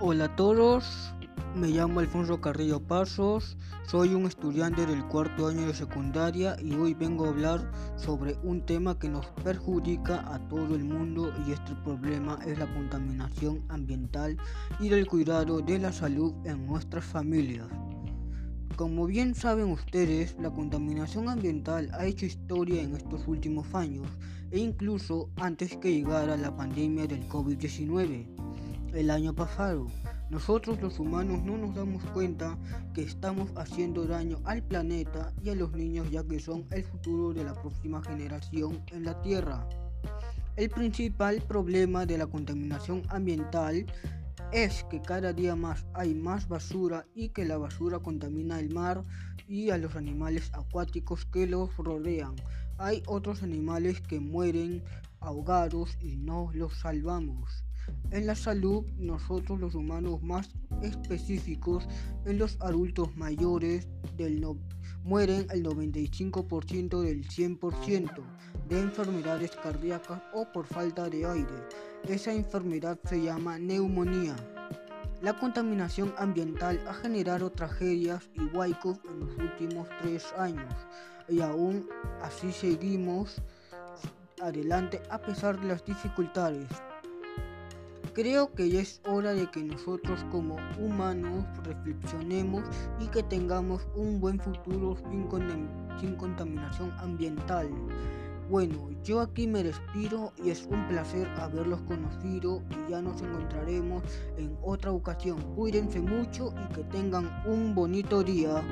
Hola a todos, me llamo Alfonso Carrillo Pasos, soy un estudiante del cuarto año de secundaria y hoy vengo a hablar sobre un tema que nos perjudica a todo el mundo y este problema es la contaminación ambiental y del cuidado de la salud en nuestras familias. Como bien saben ustedes, la contaminación ambiental ha hecho historia en estos últimos años e incluso antes que llegara la pandemia del COVID-19 el año pasado. Nosotros los humanos no nos damos cuenta que estamos haciendo daño al planeta y a los niños ya que son el futuro de la próxima generación en la Tierra. El principal problema de la contaminación ambiental es que cada día más hay más basura y que la basura contamina el mar y a los animales acuáticos que los rodean. Hay otros animales que mueren ahogados y no los salvamos. En la salud, nosotros los humanos más específicos, en los adultos mayores del mueren el 95% del 100% de enfermedades cardíacas o por falta de aire. Esa enfermedad se llama neumonía. La contaminación ambiental ha generado tragedias y huaicos en los últimos tres años y aún así seguimos adelante a pesar de las dificultades. Creo que ya es hora de que nosotros como humanos reflexionemos y que tengamos un buen futuro sin, contaminación ambiental. Bueno, yo aquí me despido y es un placer haberlos conocido y ya nos encontraremos en otra ocasión. Cuídense mucho y que tengan un bonito día.